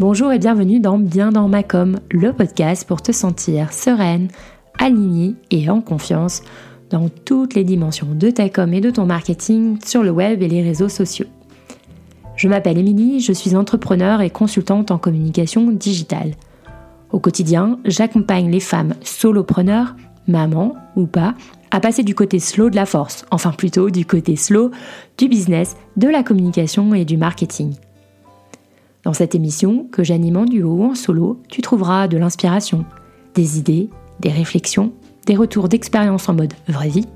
Bonjour et bienvenue dans Bien dans ma com, le podcast pour te sentir sereine, alignée et en confiance dans toutes les dimensions de ta com et de ton marketing sur le web et les réseaux sociaux. Je m'appelle Émilie, je suis entrepreneur et consultante en communication digitale. Au quotidien, j'accompagne les femmes solopreneurs, mamans ou pas, à passer du côté slow de la force, enfin plutôt du côté slow du business, de la communication et du marketing. Dans cette émission, que j'anime en duo ou en solo, tu trouveras de l'inspiration, des idées, des réflexions, des retours d'expérience en mode vraie vie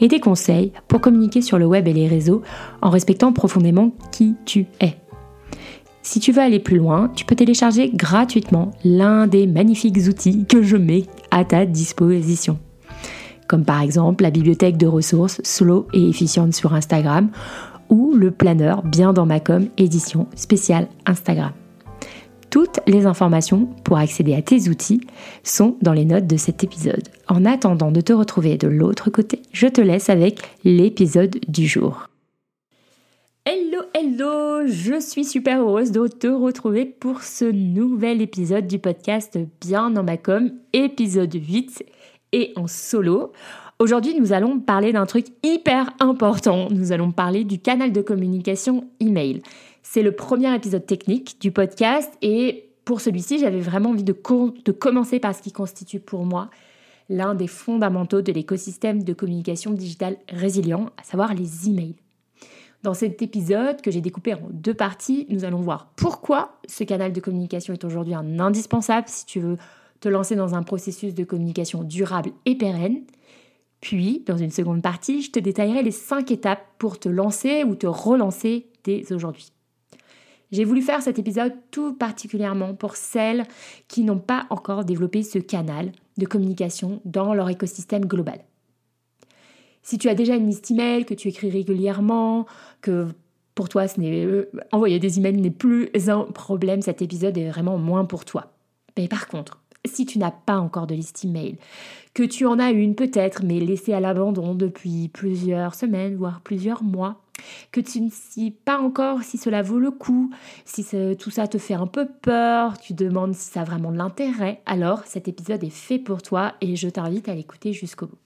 et des conseils pour communiquer sur le web et les réseaux en respectant profondément qui tu es. Si tu veux aller plus loin, tu peux télécharger gratuitement l'un des magnifiques outils que je mets à ta disposition. Comme par exemple la bibliothèque de ressources slow et efficiente sur Instagram ou le planeur Bien dans ma com édition spéciale Instagram. Toutes les informations pour accéder à tes outils sont dans les notes de cet épisode. En attendant de te retrouver de l'autre côté, je te laisse avec l'épisode du jour. Hello, hello, je suis super heureuse de te retrouver pour ce nouvel épisode du podcast Bien dans ma com, épisode 8 et en solo. Aujourd'hui, nous allons parler d'un truc hyper important. Nous allons parler du canal de communication email. C'est le premier épisode technique du podcast et pour celui-ci, j'avais vraiment envie de, commencer par ce qui constitue pour moi l'un des fondamentaux de l'écosystème de communication digitale résilient, à savoir les emails. Dans cet épisode que j'ai découpé en deux parties, nous allons voir pourquoi ce canal de communication est aujourd'hui un indispensable si tu veux te lancer dans un processus de communication durable et pérenne puis, dans une seconde partie, je te détaillerai les 5 étapes pour te lancer ou te relancer dès aujourd'hui. J'ai voulu faire cet épisode tout particulièrement pour celles qui n'ont pas encore développé ce canal de communication dans leur écosystème global. Si tu as déjà une liste email, que tu écris régulièrement, que pour toi, ce n'est, euh, envoyer des emails n'est plus un problème, cet épisode est vraiment moins pour toi. Mais par contre, si tu n'as pas encore de liste email, que tu en as une peut-être, mais laissée à l'abandon depuis plusieurs semaines, voire plusieurs mois, que tu ne sais pas encore si cela vaut le coup, si tout ça te fait un peu peur, tu demandes si ça a vraiment de l'intérêt, alors cet épisode est fait pour toi et je t'invite à l'écouter jusqu'au bout.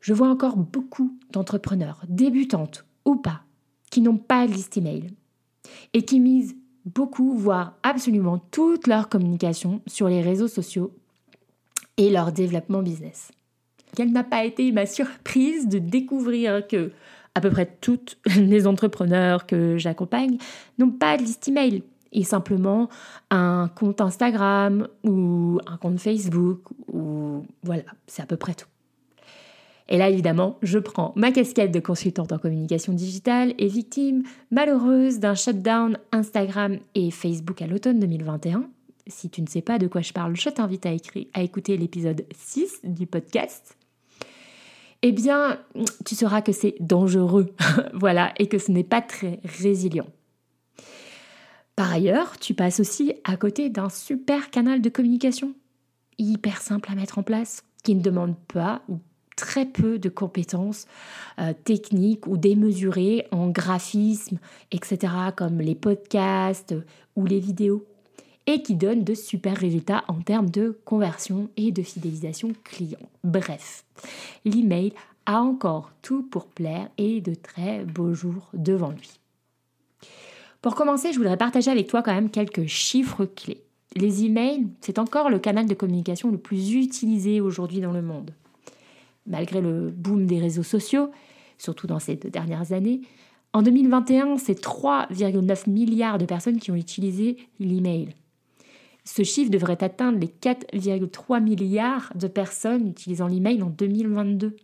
Je vois encore beaucoup d'entrepreneurs, débutantes ou pas, qui n'ont pas de liste email et qui misent beaucoup, voire absolument toute leur communication sur les réseaux sociaux et leur développement business. Quelle n'a pas été ma surprise de découvrir que à peu près toutes les entrepreneurs que j'accompagne n'ont pas de liste email et simplement un compte Instagram ou un compte Facebook ou voilà, c'est à peu près tout. Et là, évidemment, je prends ma casquette de consultante en communication digitale et victime malheureuse d'un shutdown Instagram et Facebook à l'automne 2021 si tu ne sais pas de quoi je parle, je t'invite à, à écouter l'épisode 6 du podcast. Eh bien, tu sauras que c'est dangereux, voilà, et que ce n'est pas très résilient. Par ailleurs, tu passes aussi à côté d'un super canal de communication, hyper simple à mettre en place, qui ne demande pas ou très peu de compétences euh, techniques ou démesurées en graphisme, etc., comme les podcasts ou les vidéos et qui donne de super résultats en termes de conversion et de fidélisation client. Bref, l'email a encore tout pour plaire et de très beaux jours devant lui. Pour commencer, je voudrais partager avec toi quand même quelques chiffres clés. Les emails, c'est encore le canal de communication le plus utilisé aujourd'hui dans le monde. Malgré le boom des réseaux sociaux, surtout dans ces deux dernières années, en 2021, c'est 3,9 milliards de personnes qui ont utilisé l'email. Ce chiffre devrait atteindre les 4,3 milliards de personnes utilisant l'email en 2022.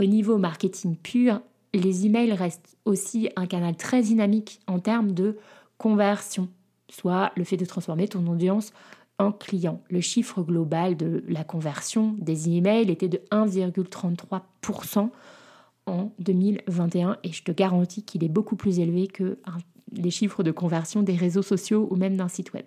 Au niveau marketing pur, les emails restent aussi un canal très dynamique en termes de conversion, soit le fait de transformer ton audience en client. Le chiffre global de la conversion des emails était de 1,33% en 2021 et je te garantis qu'il est beaucoup plus élevé que les chiffres de conversion des réseaux sociaux ou même d'un site web.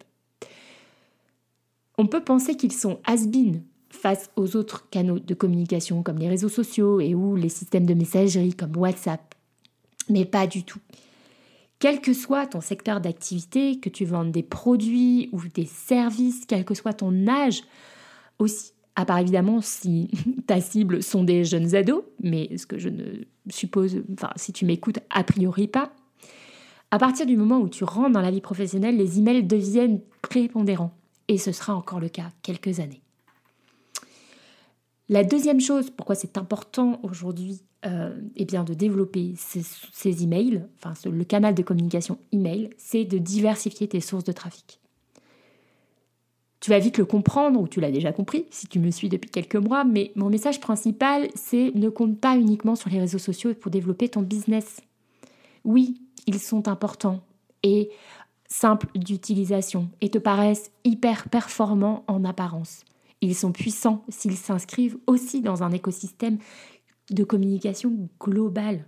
On peut penser qu'ils sont has-been face aux autres canaux de communication comme les réseaux sociaux et ou les systèmes de messagerie comme WhatsApp. Mais pas du tout. quel que soit ton secteur d'activité, que tu vendes des produits ou des services, quel que soit ton âge, aussi, à part évidemment si ta cible sont des jeunes ados, mais ce que je ne suppose, enfin si tu m'écoutes, a priori pas. À partir du moment où tu rentres dans la vie professionnelle, les emails deviennent prépondérants. Et ce sera encore le cas quelques années. La deuxième chose, pourquoi c'est important aujourd'hui euh, eh de développer ces, emails, enfin le canal de communication email, c'est de diversifier tes sources de trafic. Tu vas vite le comprendre, ou tu l'as déjà compris si tu me suis depuis quelques mois, mais mon message principal, c'est ne compte pas uniquement sur les réseaux sociaux pour développer ton business. Oui, ils sont importants et simples d'utilisation et te paraissent hyper performants en apparence. Ils sont puissants s'ils s'inscrivent aussi dans un écosystème de communication globale.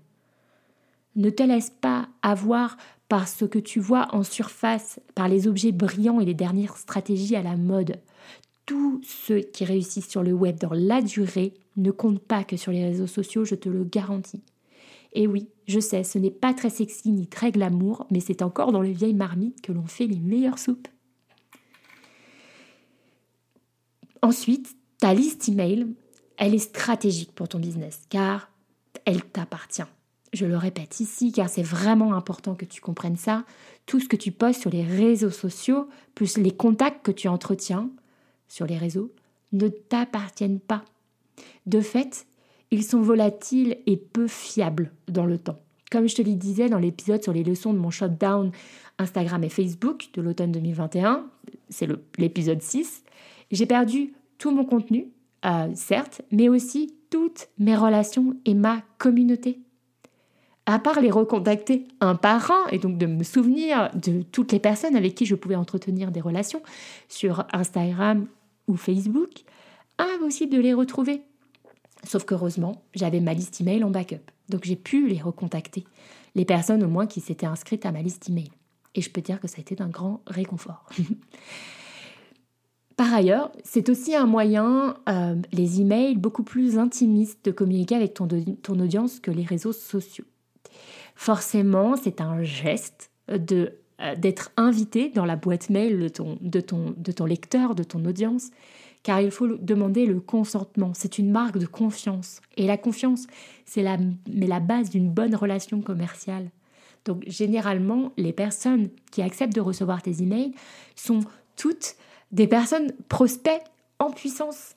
Ne te laisse pas avoir par ce que tu vois en surface, par les objets brillants et les dernières stratégies à la mode. Tous ceux qui réussissent sur le web dans la durée ne comptent pas que sur les réseaux sociaux, je te le garantis. Et oui, je sais, ce n'est pas très sexy ni très glamour, mais c'est encore dans les vieilles marmites que l'on fait les meilleures soupes. Ensuite, ta liste email, elle est stratégique pour ton business car elle t'appartient. Je le répète ici car c'est vraiment important que tu comprennes ça. Tout ce que tu postes sur les réseaux sociaux, plus les contacts que tu entretiens sur les réseaux, ne t'appartiennent pas. De fait, ils sont volatiles et peu fiables dans le temps. Comme je te le disais dans l'épisode sur les leçons de mon shutdown Instagram et Facebook de l'automne 2021, c'est l'épisode 6, j'ai perdu tout mon contenu, euh, certes, mais aussi toutes mes relations et ma communauté. À part les recontacter un par un et donc de me souvenir de toutes les personnes avec qui je pouvais entretenir des relations sur Instagram ou Facebook, impossible de les retrouver. Sauf qu'heureusement, j'avais ma liste email en backup. Donc j'ai pu les recontacter, les personnes au moins qui s'étaient inscrites à ma liste email. Et je peux dire que ça a été d'un grand réconfort. Par ailleurs, c'est aussi un moyen, euh, les emails, beaucoup plus intimistes de communiquer avec ton, ton audience que les réseaux sociaux. Forcément, c'est un geste de euh, d'être invité dans la boîte mail de ton, de, ton, de ton lecteur, de ton audience, car il faut demander le consentement. C'est une marque de confiance. Et la confiance, c'est la, la base d'une bonne relation commerciale. Donc généralement, les personnes qui acceptent de recevoir tes emails sont toutes des personnes prospects en puissance.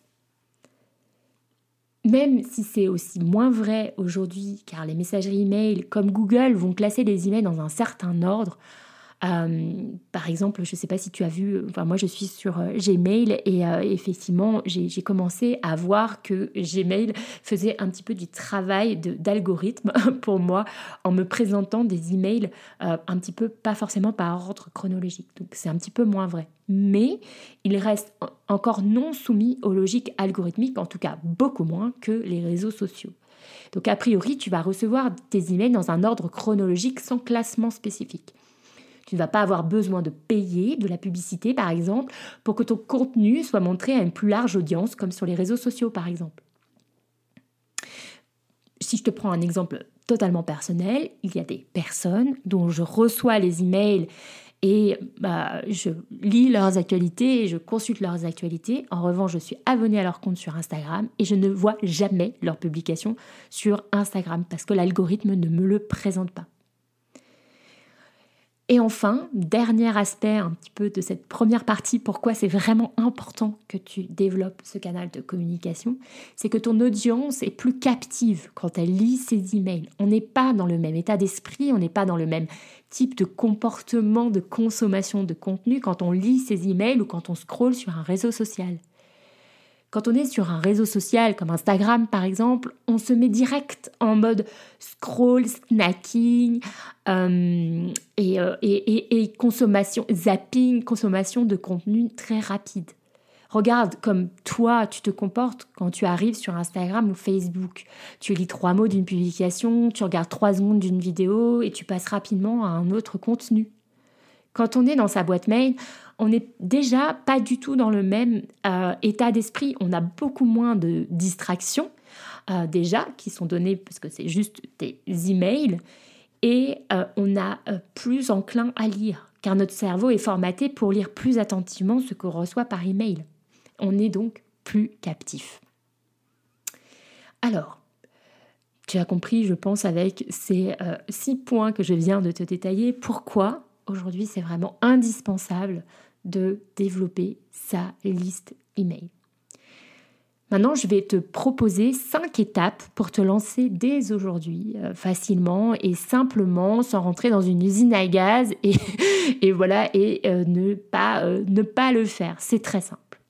Même si c'est aussi moins vrai aujourd'hui, car les messageries email comme Google vont classer les emails dans un certain ordre, par exemple, je ne sais pas si tu as vu, enfin moi je suis sur euh, Gmail et euh, effectivement j'ai commencé à voir que Gmail faisait un petit peu du travail d'algorithme pour moi en me présentant des emails un petit peu pas forcément par ordre chronologique. Donc c'est un petit peu moins vrai. Mais il reste encore non soumis aux logiques algorithmiques, en tout cas beaucoup moins que les réseaux sociaux. Donc a priori, tu vas recevoir tes emails dans un ordre chronologique sans classement spécifique. Tu ne vas pas avoir besoin de payer de la publicité, par exemple, pour que ton contenu soit montré à une plus large audience, comme sur les réseaux sociaux, par exemple. Si je te prends un exemple totalement personnel, il y a des personnes dont je reçois les emails et bah, je lis leurs actualités et je consulte leurs actualités. En revanche, je suis abonnée à leur compte sur Instagram et je ne vois jamais leurs publications sur Instagram parce que l'algorithme ne me le présente pas. Et enfin, dernier aspect un petit peu de cette première partie, pourquoi c'est vraiment important que tu développes ce canal de communication, c'est que ton audience est plus captive quand elle lit ses emails. On n'est pas dans le même état d'esprit, on n'est pas dans le même type de comportement de consommation de contenu quand on lit ses emails ou quand on scrolle sur un réseau social. Quand on est sur un réseau social comme Instagram par exemple, on se met direct en mode scroll, snacking euh, euh, et, consommation, zapping, consommation de contenu très rapide. Regarde comme toi, tu te comportes quand tu arrives sur Instagram ou Facebook. Tu lis trois mots d'une publication, tu regardes trois secondes d'une vidéo et tu passes rapidement à un autre contenu. Quand on est dans sa boîte mail, on n'est déjà pas du tout dans le même euh, état d'esprit. On a beaucoup moins de distractions euh, déjà qui sont données parce que c'est juste des emails. et on a plus enclin à lire, car notre cerveau est formaté pour lire plus attentivement ce qu'on reçoit par email. On est donc plus captif. Alors, tu as compris, je pense, avec ces six points que je viens de te détailler, pourquoi aujourd'hui c'est vraiment indispensable de développer sa liste email. Maintenant, je vais te proposer cinq étapes pour te lancer dès aujourd'hui, euh, facilement et simplement, sans rentrer dans une usine à gaz et, voilà, et euh, ne, pas, euh, ne pas le faire. C'est très simple.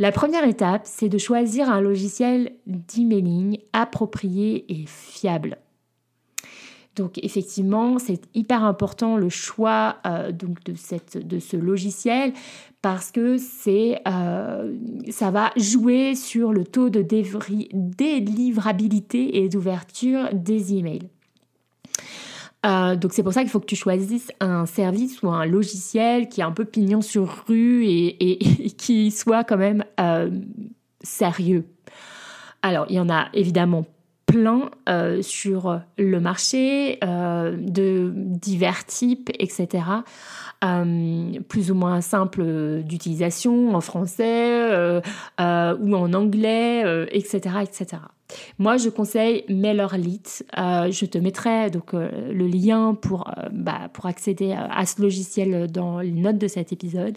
La première étape, c'est de choisir un logiciel d'emailing approprié et fiable. Donc effectivement, c'est hyper important le choix donc de, cette, de ce logiciel parce que c'est, euh, ça va jouer sur le taux de délivrabilité et d'ouverture des emails. Euh, donc c'est pour ça qu'il faut que tu choisisses un service ou un logiciel qui est un peu pignon sur rue et, qui soit quand même euh, sérieux. Alors il y en a évidemment plein sur le marché de divers types, etc. Euh, plus ou moins simple d'utilisation en français euh, euh, ou en anglais, etc., etc. Moi, je conseille MailerLite. je te mettrai donc le lien bah, pour accéder à ce logiciel dans les notes de cet épisode.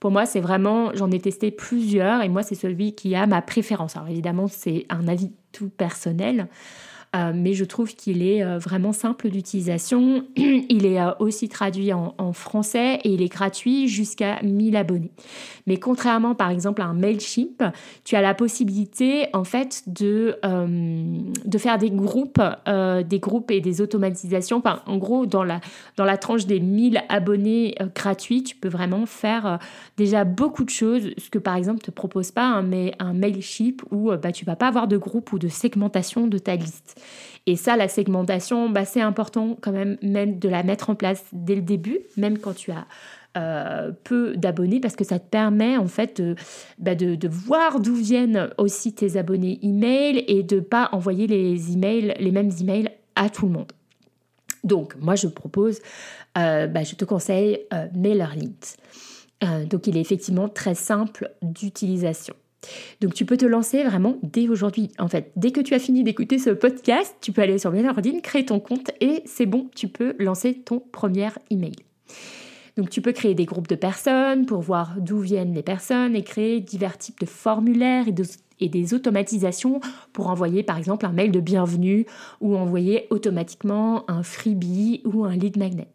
Pour moi, c'est vraiment, j'en ai testé plusieurs et moi, c'est celui qui a ma préférence. Alors évidemment, c'est un avis tout personnel. Euh, mais je trouve qu'il est euh, vraiment simple d'utilisation. il est euh, aussi traduit en, français et il est gratuit jusqu'à 1000 abonnés. Mais contrairement par exemple à un Mailchimp, tu as la possibilité en fait de, de faire des groupes, des groupes et des automatisations. Enfin, en gros, dans la, dans la tranche des 1000 abonnés gratuits, tu peux vraiment faire déjà beaucoup de choses, ce que par exemple te propose pas un, un Mailchimp où bah, tu vas pas avoir de groupe ou de segmentation de ta liste. Et ça, la segmentation, bah, c'est important quand même, même de la mettre en place dès le début, même quand tu as euh, peu d'abonnés parce que ça te permet en fait de, bah, voir d'où viennent aussi tes abonnés email et de pas envoyer les emails, les mêmes emails à tout le monde. Donc moi je propose, euh, bah, je te conseille euh, MailerLite. donc il est effectivement très simple d'utilisation. Donc tu peux te lancer vraiment dès aujourd'hui. En fait, dès que tu as fini d'écouter ce podcast, tu peux aller sur MailerLite, créer ton compte et c'est bon, tu peux lancer ton premier email. Donc tu peux créer des groupes de personnes pour voir d'où viennent les personnes et créer divers types de formulaires et des automatisations pour envoyer par exemple un mail de bienvenue ou envoyer automatiquement un freebie ou un lead magnet.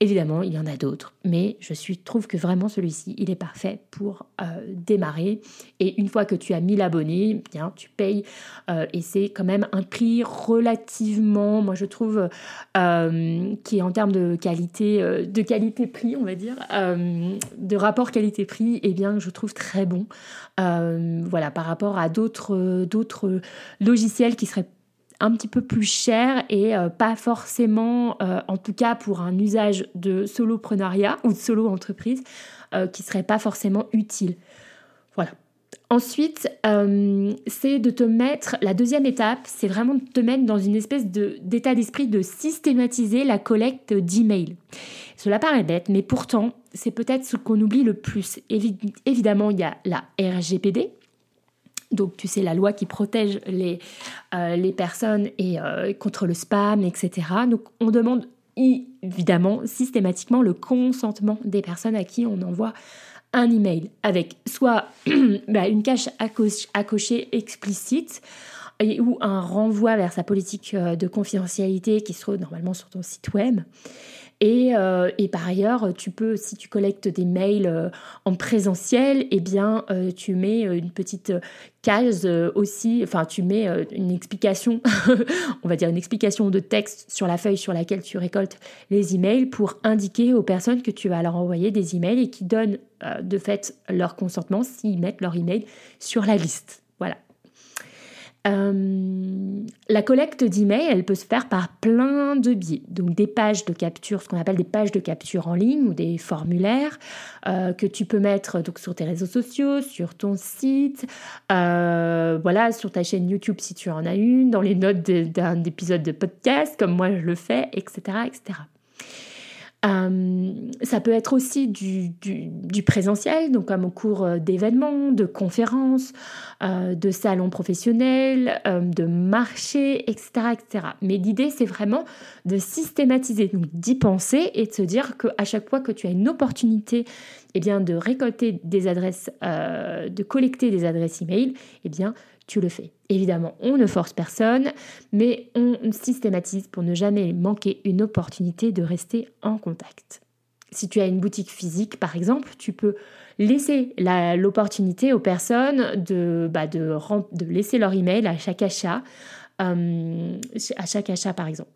Évidemment, il y en a d'autres, mais je suis, trouve que vraiment celui-ci, il est parfait pour euh, démarrer. Et une fois que tu as 1000 abonnés, bien, tu payes euh, et c'est quand même un prix relativement, moi je trouve, euh, qui est en termes de qualité, de qualité-prix, on va dire, de rapport qualité-prix, eh bien, je trouve très bon. voilà, par rapport à d'autres, d'autres logiciels qui seraient un petit peu plus cher et euh, pas forcément, euh, en tout cas pour un usage de soloprenariat ou de solo entreprise, euh, qui serait pas forcément utile. Voilà. Ensuite, c'est de te mettre, la deuxième étape, c'est vraiment de te mettre dans une espèce d'état d'esprit de systématiser la collecte d'emails. Cela paraît bête, mais pourtant, c'est peut-être ce qu'on oublie le plus. évidemment, il y a la RGPD, donc, tu sais, la loi qui protège les, euh, personnes euh, contre le spam, etc. Donc, on demande évidemment systématiquement le consentement des personnes à qui on envoie un email avec soit bah, une cache à, cocher explicite ou un renvoi vers sa politique euh, de confidentialité qui se trouve normalement sur ton site web. Euh, et, par ailleurs, tu peux, si tu collectes des mails euh, en présentiel, eh bien, euh, tu mets une petite case aussi, enfin, tu mets une explication, on va dire une explication de texte sur la feuille sur laquelle tu récoltes les emails pour indiquer aux personnes que tu vas leur envoyer des emails et qui donnent de fait leur consentement s'ils mettent leur email sur la liste. Euh, la collecte d'emails, elle peut se faire par plein de biais. Donc des pages de capture, ce qu'on appelle des pages de capture en ligne ou des formulaires euh, que tu peux mettre donc sur tes réseaux sociaux, sur ton site, euh, voilà, sur ta chaîne YouTube si tu en as une, dans les notes d'un épisode de podcast comme moi je le fais, etc., etc. Euh, ça peut être aussi du, présentiel, donc comme au cours euh, d'événements, de conférences, euh, de salons professionnels, de marchés, etc., etc. Mais l'idée, c'est vraiment de systématiser, donc d'y penser et de se dire qu'à chaque fois que tu as une opportunité eh bien, de récolter des adresses, de collecter des adresses email, eh bien, tu le fais. Évidemment, on ne force personne, mais on systématise pour ne jamais manquer une opportunité de rester en contact. Si tu as une boutique physique, par exemple, tu peux laisser l'opportunité aux personnes de, bah, de, laisser leur email à chaque achat, euh, à chaque achat par exemple.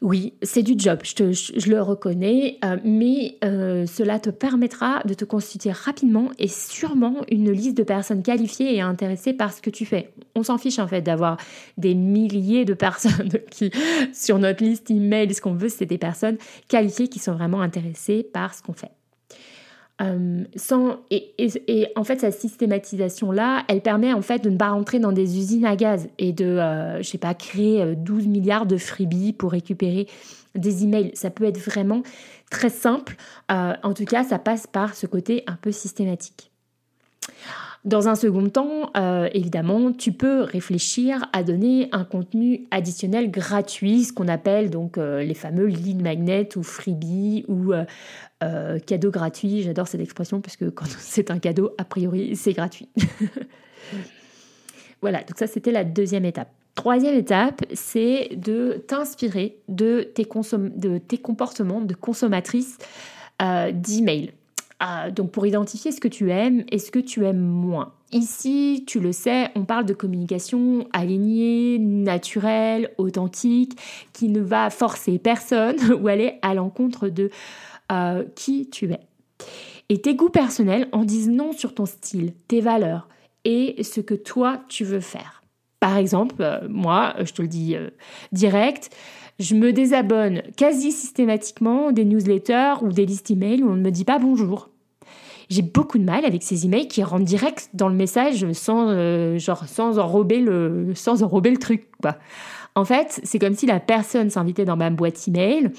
Oui, c'est du job, je, le reconnais, euh, mais euh, cela te permettra de te constituer rapidement et sûrement une liste de personnes qualifiées et intéressées par ce que tu fais. On s'en fiche en fait d'avoir des milliers de personnes qui, sur notre liste email, ce qu'on veut, c'est des personnes qualifiées qui sont vraiment intéressées par ce qu'on fait. Euh, sans, et, et, en fait, cette systématisation-là, elle permet en fait de ne pas rentrer dans des usines à gaz et de, euh, je sais pas, créer 12 euh, milliards de freebies pour récupérer des emails. Ça peut être vraiment très simple. en tout cas, ça passe par ce côté un peu systématique. Dans un second temps, évidemment, tu peux réfléchir à donner un contenu additionnel gratuit, ce qu'on appelle donc les fameux lead magnets ou freebies ou euh, cadeau gratuit, j'adore cette expression parce que quand c'est un cadeau, a priori, c'est gratuit. voilà, donc ça c'était la deuxième étape. Troisième étape, c'est de t'inspirer de, tes de tes comportements de consommatrice euh, d'email. Euh, donc pour identifier ce que tu aimes et ce que tu aimes moins. Ici, tu le sais, on parle de communication alignée, naturelle, authentique, qui ne va forcer personne ou aller à l'encontre de euh, qui tu es. Et tes goûts personnels en disent non sur ton style, tes valeurs et ce que toi tu veux faire. Par exemple, euh, moi, je te le dis direct, je me désabonne quasi systématiquement des newsletters ou des listes email où on ne me dit pas bonjour. J'ai beaucoup de mal avec ces emails qui rentrent direct dans le message sans, genre, sans, enrober le, sans enrober le truc. En fait, c'est comme si la personne s'invitait dans ma boîte email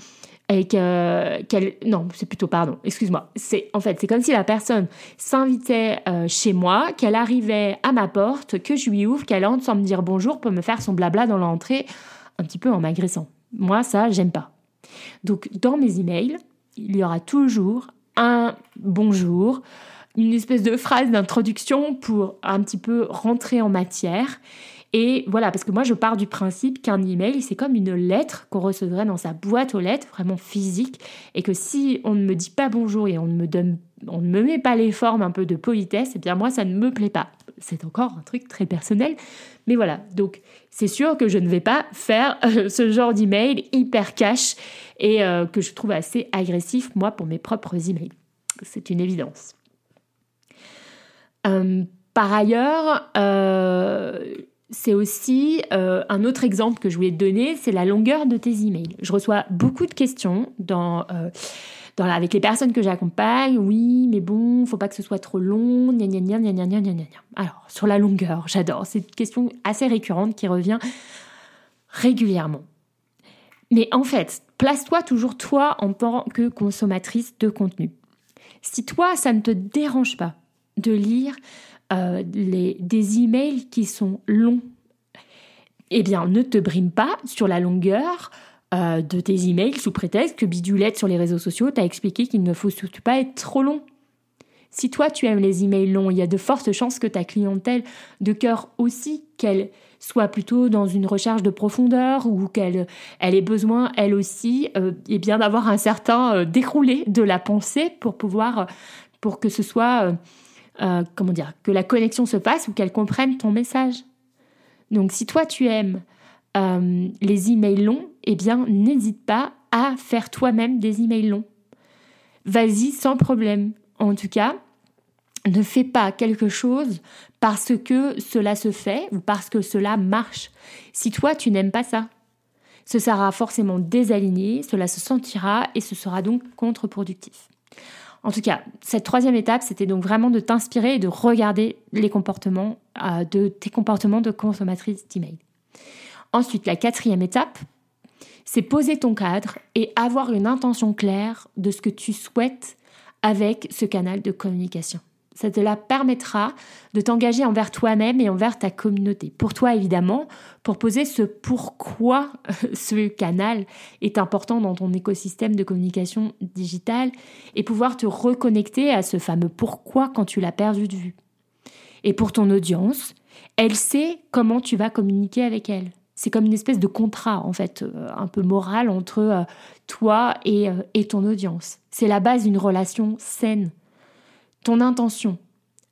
et qu'elle non c'est plutôt pardon excuse-moi c'est en fait c'est comme si la personne s'invitait euh, chez moi qu'elle arrivait à ma porte que je lui ouvre qu'elle entre sans me dire bonjour pour me faire son blabla dans l'entrée un petit peu en m'agressant moi ça j'aime pas. Donc dans mes emails il y aura toujours un bonjour une espèce de phrase d'introduction pour un petit peu rentrer en matière. Et voilà, parce que moi je pars du principe qu'un email, c'est comme une lettre qu'on recevrait dans sa boîte aux lettres, vraiment physique, et que si on ne me dit pas bonjour et on ne me donne, on ne me met pas les formes un peu de politesse, eh bien moi ça ne me plaît pas. C'est encore un truc très personnel, mais voilà. Donc c'est sûr que je ne vais pas faire euh, ce genre d'email hyper cash et euh, que je trouve assez agressif moi pour mes propres emails. C'est une évidence. Euh, par ailleurs, c'est aussi un autre exemple que je voulais te donner, c'est la longueur de tes emails. Je reçois beaucoup de questions dans, avec les personnes que j'accompagne. Oui, mais bon, faut pas que ce soit trop long. Gna, gna, gna, gna, gna, gna, gna. Alors, sur la longueur, j'adore. C'est une question assez récurrente qui revient régulièrement. Mais en fait, place-toi toujours toi en tant que consommatrice de contenu. Si toi, ça ne te dérange pas de lire euh, les, des emails qui sont longs, eh bien, ne te brime pas sur la longueur euh, de tes emails sous prétexte que Bidulette sur les réseaux sociaux t'a expliqué qu'il ne faut surtout pas être trop long. Si toi tu aimes les emails longs, il y a de fortes chances que ta clientèle de cœur aussi, qu'elle soit plutôt dans une recherche de profondeur ou qu'elle elle ait besoin elle aussi euh, eh bien d'avoir un certain déroulé de la pensée pour pouvoir pour que ce soit euh, comment dire, que la connexion se fasse ou qu'elle comprenne ton message. Donc si toi tu aimes euh, les emails longs, eh bien n'hésite pas à faire toi-même des emails longs. Vas-y sans problème. En tout cas, ne fais pas quelque chose parce que cela se fait ou parce que cela marche. Si toi, tu n'aimes pas ça, ce sera forcément désaligné, cela se sentira et ce sera donc contre-productif. En tout cas, cette troisième étape, c'était donc vraiment de t'inspirer et de regarder les comportements euh, de tes comportements de consommatrice d'email. Ensuite, la quatrième étape, c'est poser ton cadre et avoir une intention claire de ce que tu souhaites avec ce canal de communication. Ça te permettra de t'engager envers toi-même et envers ta communauté. Pour toi, évidemment, pour poser ce pourquoi ce canal est important dans ton écosystème de communication digitale et pouvoir te reconnecter à ce fameux pourquoi quand tu l'as perdu de vue. Et pour ton audience, elle sait comment tu vas communiquer avec elle. C'est comme une espèce de contrat, en fait, euh, un peu moral entre euh, toi et, euh, et ton audience. C'est la base d'une relation saine ton intention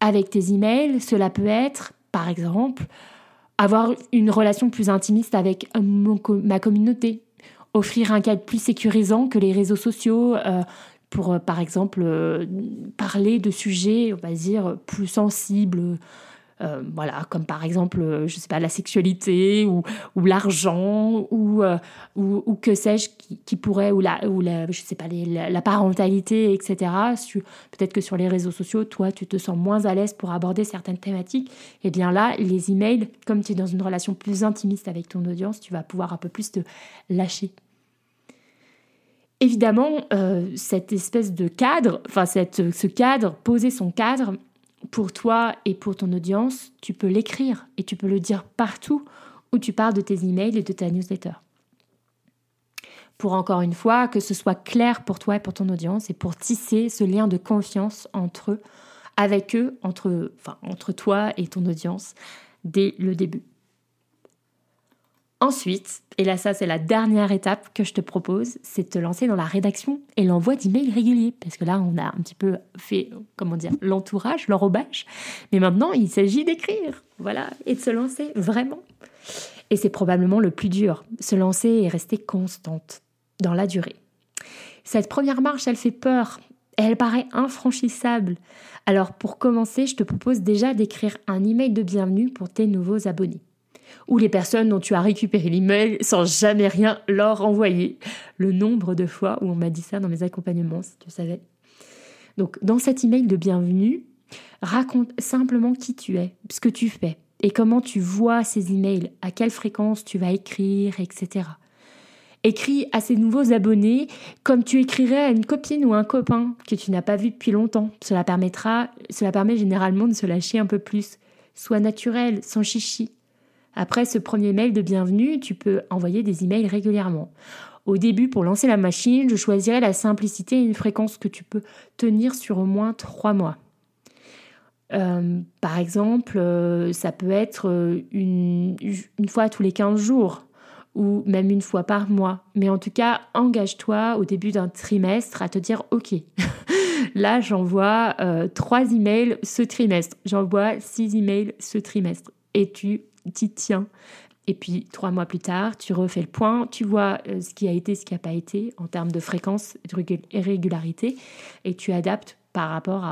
avec tes emails, cela peut être, par exemple, avoir une relation plus intimiste avec ma communauté, offrir un cadre plus sécurisant que les réseaux sociaux pour, par exemple, parler de sujets, on va dire, plus sensibles, euh, voilà, comme par exemple, euh, je sais pas, la sexualité ou, l'argent ou, euh, ou, ou, que sais-je qui, pourrait, ou la, ou la, je sais pas, la, parentalité, etc. Peut-être que sur les réseaux sociaux, toi, tu te sens moins à l'aise pour aborder certaines thématiques. Et eh bien là, les emails, comme tu es dans une relation plus intimiste avec ton audience, tu vas pouvoir un peu plus te lâcher. Évidemment, cette espèce de cadre, enfin ce cadre, poser son cadre, pour toi et pour ton audience, tu peux l'écrire et tu peux le dire partout où tu parles de tes emails et de ta newsletter. Pour encore une fois, que ce soit clair pour toi et pour ton audience et pour tisser ce lien de confiance entre avec eux, entre toi et ton audience dès le début. Ensuite, et là ça c'est la dernière étape que je te propose, c'est de te lancer dans la rédaction et l'envoi d'emails réguliers. Parce que là on a un petit peu fait, comment dire, l'entourage, l'enrobage. Mais maintenant il s'agit d'écrire, voilà, et de se lancer vraiment. Et c'est probablement le plus dur, se lancer et rester constante dans la durée. Cette première marche, elle fait peur, elle paraît infranchissable. Alors pour commencer, je te propose déjà d'écrire un email de bienvenue pour tes nouveaux abonnés ou les personnes dont tu as récupéré l'email sans jamais rien leur envoyer. Le nombre de fois où on m'a dit ça dans mes accompagnements, si tu savais. Donc, dans cet email de bienvenue, raconte simplement qui tu es, ce que tu fais et comment tu vois ces emails, à quelle fréquence tu vas écrire, etc. Écris à ces nouveaux abonnés comme tu écrirais à une copine ou un copain que tu n'as pas vu depuis longtemps. Cela permettra, cela permet généralement de se lâcher un peu plus. Sois naturel, sans chichi. Après ce premier mail de bienvenue, tu peux envoyer des emails régulièrement. Au début, pour lancer la machine, je choisirais la simplicité et une fréquence que tu peux tenir sur au moins trois mois. Euh, par exemple, euh, ça peut être euh, une, fois tous les 15 jours ou même une fois par mois. Mais en tout cas, engage-toi au début d'un trimestre à te dire, OK, là j'envoie trois emails ce trimestre, j'envoie six emails ce trimestre. Et tu t'y tiens. Et puis trois mois plus tard, tu refais le point, tu vois euh, ce qui a été, ce qui n'a pas été en termes de fréquence et régularité, et tu adaptes par rapport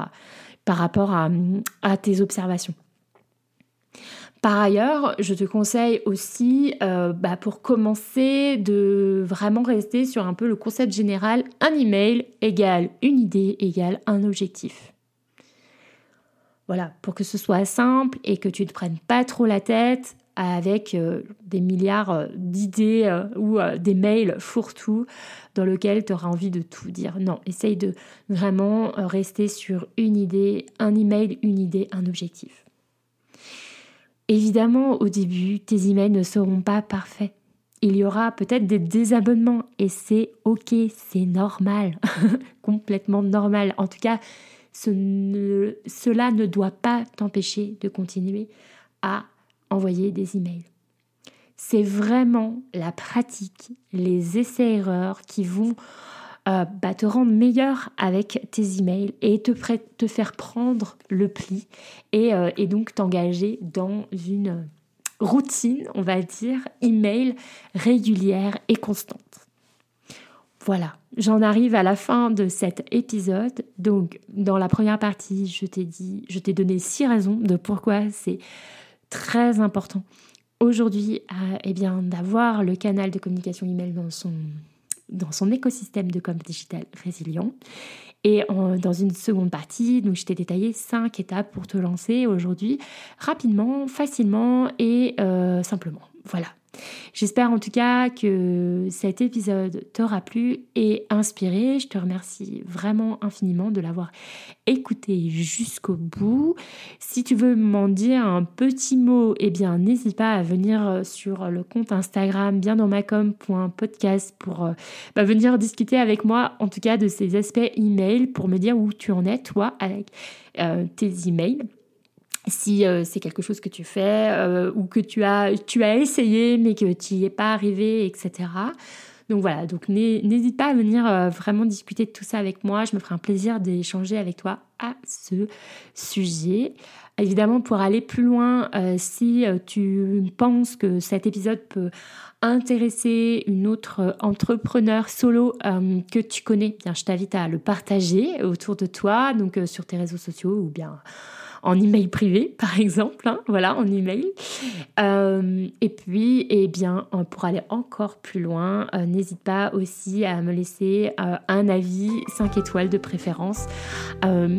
à tes observations. Par ailleurs, je te conseille aussi, euh, bah, pour commencer, de vraiment rester sur un peu le concept général, un email égale une idée égale un objectif. Voilà, pour que ce soit simple et que tu ne te prennes pas trop la tête avec euh, des milliards euh, d'idées euh, ou des mails fourre-tout dans lesquels tu auras envie de tout dire. Non, essaye de vraiment rester sur une idée, un email, une idée, un objectif. Évidemment, au début, tes emails ne seront pas parfaits. Il y aura peut-être des désabonnements et c'est ok, c'est normal, complètement normal. En tout cas, cela ne doit pas t'empêcher de continuer à envoyer des emails. C'est vraiment la pratique, les essais-erreurs qui vont euh, bah, te rendre meilleur avec tes emails et te, faire prendre le pli et, euh, et donc t'engager dans une routine, on va dire, email régulière et constante. Voilà, j'en arrive à la fin de cet épisode. Donc, dans la première partie, je t'ai donné six raisons de pourquoi c'est très important aujourd'hui, eh bien, d'avoir le canal de communication email dans son dans son écosystème de com digital résilient. Et dans une seconde partie, donc je t'ai détaillé cinq étapes pour te lancer aujourd'hui rapidement, facilement et euh, simplement. Voilà. J'espère en tout cas que cet épisode t'aura plu et inspiré. Je te remercie vraiment infiniment de l'avoir écouté jusqu'au bout. Si tu veux m'en dire un petit mot, eh bien n'hésite pas à venir sur le compte Instagram bien dans pour euh, bah, venir discuter avec moi en tout cas de ces aspects email pour me dire où tu en es toi avec euh, tes emails si euh, c'est quelque chose que tu fais euh, ou que tu as, tu as essayé mais que tu n'y es pas arrivé, etc. Donc voilà, donc n'hésite pas à venir euh, vraiment discuter de tout ça avec moi. Je me ferai un plaisir d'échanger avec toi à ce sujet. Évidemment, pour aller plus loin, si tu penses que cet épisode peut intéresser une autre entrepreneur solo que tu connais, bien, je t'invite à le partager autour de toi, donc sur tes réseaux sociaux ou bien en email privé, par exemple, hein, voilà, en email. Euh, et puis, eh bien, euh, pour aller encore plus loin, euh, n'hésite pas aussi à me laisser un avis 5 étoiles de préférence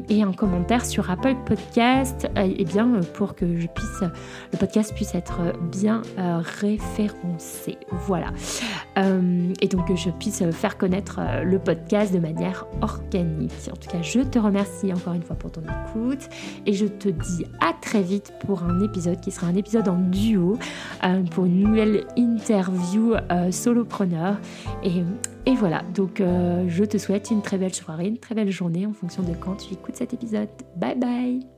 et un commentaire sur Apple Podcast, et bien, pour que je puisse, le podcast puisse être bien référencé. Voilà. et donc, que je puisse faire connaître le podcast de manière organique. En tout cas, je te remercie encore une fois pour ton écoute et je te dis à très vite pour un épisode qui sera un épisode en duo, euh, pour une nouvelle interview euh, solopreneur. Et, et voilà, donc euh, je te souhaite une très belle soirée, une très belle journée en fonction de quand tu écoutes cet épisode. Bye bye